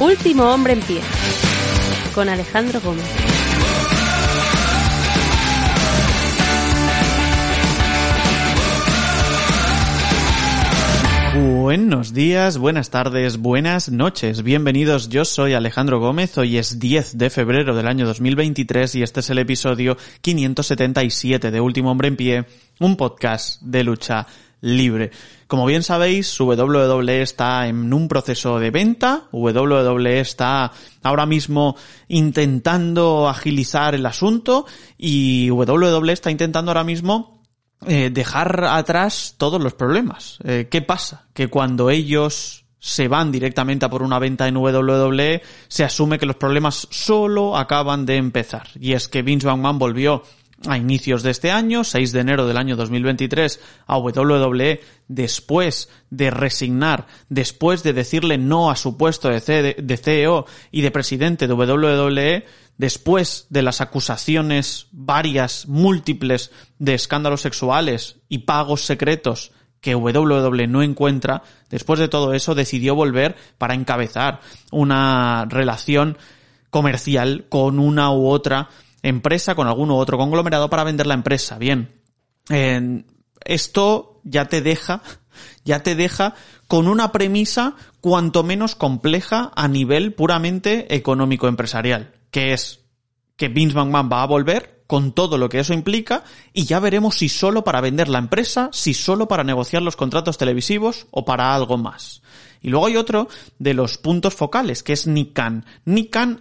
Último hombre en pie. Con Alejandro Gómez. Buenos días, buenas tardes, buenas noches. Bienvenidos, yo soy Alejandro Gómez. Hoy es 10 de febrero del año 2023 y este es el episodio 577 de Último Hombre en Pie, un podcast de lucha libre. Como bien sabéis, WWE está en un proceso de venta, WWE está ahora mismo intentando agilizar el asunto y WWE está intentando ahora mismo eh, dejar atrás todos los problemas. Eh, ¿Qué pasa? Que cuando ellos se van directamente a por una venta en WWE, se asume que los problemas solo acaban de empezar. Y es que Vince McMahon volvió a inicios de este año, 6 de enero del año 2023, a WWE, después de resignar, después de decirle no a su puesto de, CEO y de presidente de WWE, después de las acusaciones varias, múltiples, de escándalos sexuales y pagos secretos que WWE no encuentra, después de todo eso decidió volver para encabezar una relación comercial con una u otra empresa, con algún otro conglomerado para vender la empresa. Bien. esto ya te deja, ya te deja con una premisa cuanto menos compleja a nivel puramente económico empresarial, que es que Vince McMahon va a volver con todo lo que eso implica y ya veremos si solo para vender la empresa, si solo para negociar los contratos televisivos o para algo más. Y luego hay otro de los puntos focales, que es Nick Khan.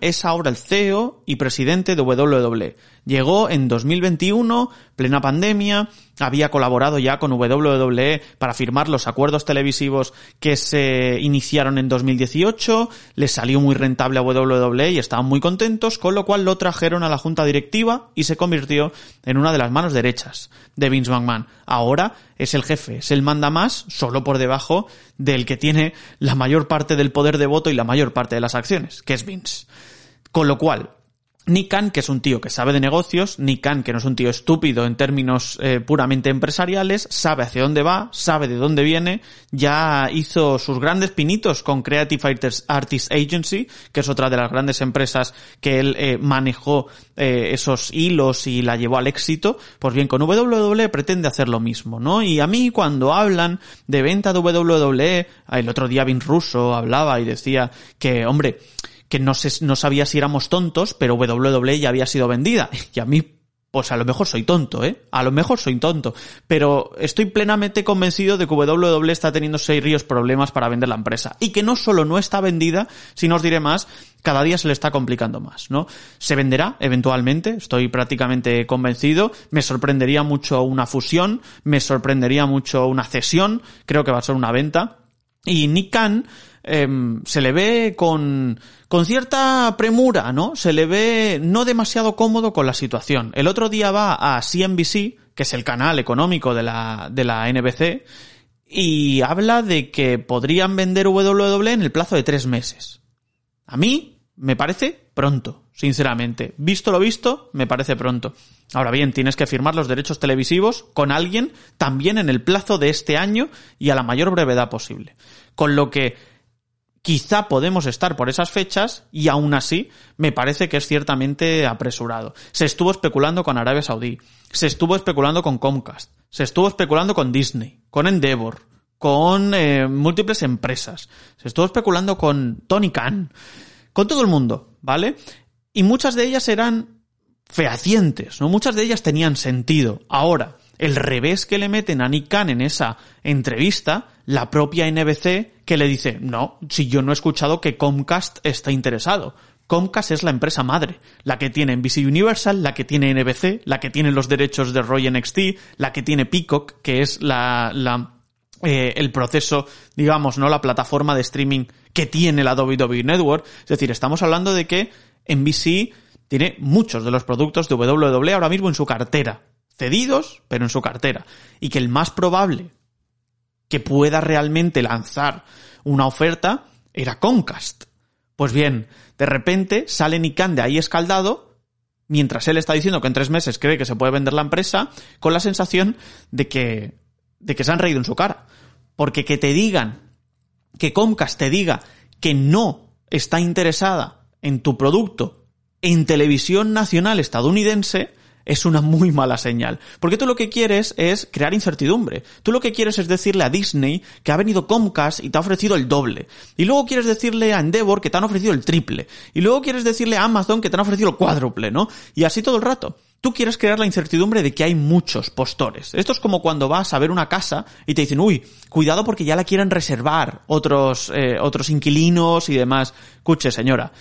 Es ahora el CEO y presidente de WWE. Llegó en 2021, plena pandemia, había colaborado ya con WWE para firmar los acuerdos televisivos que se iniciaron en 2018, le salió muy rentable a WWE y estaban muy contentos, con lo cual lo trajeron a la junta directiva y se convirtió en una de las manos derechas de Vince McMahon. Ahora es el jefe, es el manda más, solo por debajo del que tiene la mayor parte del poder de voto y la mayor parte de las acciones, que es Vince. Con lo cual, Nick Khan, que es un tío que sabe de negocios, Nick Khan, que no es un tío estúpido en términos eh, puramente empresariales, sabe hacia dónde va, sabe de dónde viene, ya hizo sus grandes pinitos con Creative Artists Agency, que es otra de las grandes empresas que él eh, manejó eh, esos hilos y la llevó al éxito, pues bien, con WWE pretende hacer lo mismo, ¿no? Y a mí cuando hablan de venta de WWE, el otro día Vin Russo hablaba y decía que, hombre, que no, sé, no sabía si éramos tontos, pero WWE ya había sido vendida. Y a mí, pues a lo mejor soy tonto, ¿eh? A lo mejor soy tonto. Pero estoy plenamente convencido de que WWE está teniendo serios problemas para vender la empresa. Y que no solo no está vendida, sino os diré más, cada día se le está complicando más, ¿no? Se venderá eventualmente, estoy prácticamente convencido. Me sorprendería mucho una fusión, me sorprendería mucho una cesión, creo que va a ser una venta. Y Nick Khan Em, se le ve con, con cierta premura, ¿no? Se le ve no demasiado cómodo con la situación. El otro día va a CNBC, que es el canal económico de la, de la NBC, y habla de que podrían vender WWE en el plazo de tres meses. A mí me parece pronto, sinceramente. Visto lo visto, me parece pronto. Ahora bien, tienes que firmar los derechos televisivos con alguien también en el plazo de este año y a la mayor brevedad posible. Con lo que quizá podemos estar por esas fechas y aún así me parece que es ciertamente apresurado. Se estuvo especulando con Arabia Saudí, se estuvo especulando con Comcast, se estuvo especulando con Disney, con Endeavor, con eh, múltiples empresas, se estuvo especulando con Tony Khan, con todo el mundo, ¿vale? Y muchas de ellas eran fehacientes, ¿no? Muchas de ellas tenían sentido. Ahora, el revés que le meten a Nick Khan en esa entrevista, la propia NBC que le dice, no, si yo no he escuchado que Comcast está interesado. Comcast es la empresa madre, la que tiene NBC Universal, la que tiene NBC, la que tiene los derechos de Roy NXT, la que tiene Peacock, que es la, la eh, el proceso, digamos, no la plataforma de streaming que tiene la WWE Network. Es decir, estamos hablando de que NBC tiene muchos de los productos de WWE ahora mismo en su cartera, cedidos, pero en su cartera. Y que el más probable que pueda realmente lanzar una oferta era Comcast. Pues bien, de repente sale Nikan de ahí escaldado, mientras él está diciendo que en tres meses cree que se puede vender la empresa, con la sensación de que, de que se han reído en su cara. Porque que te digan, que Comcast te diga que no está interesada en tu producto en televisión nacional estadounidense, es una muy mala señal. Porque tú lo que quieres es crear incertidumbre. Tú lo que quieres es decirle a Disney que ha venido Comcast y te ha ofrecido el doble. Y luego quieres decirle a Endeavor que te han ofrecido el triple. Y luego quieres decirle a Amazon que te han ofrecido el cuádruple, ¿no? Y así todo el rato. Tú quieres crear la incertidumbre de que hay muchos postores. Esto es como cuando vas a ver una casa y te dicen, uy, cuidado porque ya la quieren reservar otros, eh, otros inquilinos y demás. Escuche, señora,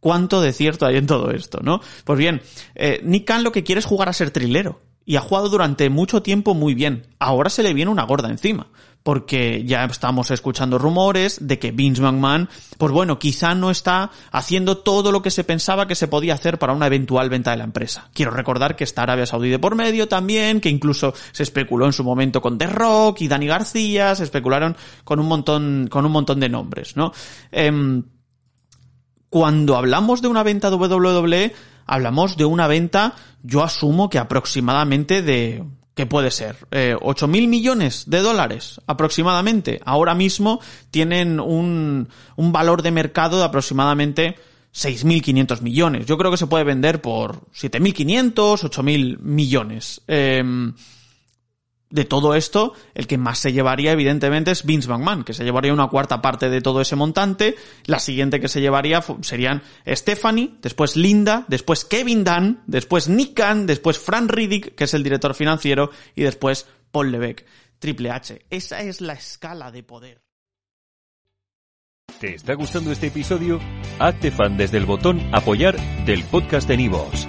cuánto de cierto hay en todo esto, ¿no? Pues bien, eh, Nick Khan lo que quiere es jugar a ser trilero. Y ha jugado durante mucho tiempo muy bien. Ahora se le viene una gorda encima. Porque ya estamos escuchando rumores de que Vince McMahon, pues bueno, quizá no está haciendo todo lo que se pensaba que se podía hacer para una eventual venta de la empresa. Quiero recordar que está Arabia Saudí de por medio también, que incluso se especuló en su momento con The Rock y Dani García, se especularon con un montón, con un montón de nombres, ¿no? Em, cuando hablamos de una venta de WWE, hablamos de una venta, yo asumo que aproximadamente de, ¿qué puede ser? Eh, ¿8 mil millones de dólares aproximadamente. Ahora mismo tienen un, un valor de mercado de aproximadamente 6.500 millones. Yo creo que se puede vender por 7.500, 8.000 millones. Eh, de todo esto, el que más se llevaría, evidentemente, es Vince McMahon, que se llevaría una cuarta parte de todo ese montante. La siguiente que se llevaría serían Stephanie, después Linda, después Kevin Dunn, después Nick Khan, después Frank Riddick, que es el director financiero, y después Paul Levesque, Triple H. Esa es la escala de poder. ¿Te está gustando este episodio? Hazte fan desde el botón apoyar del podcast de Nivos.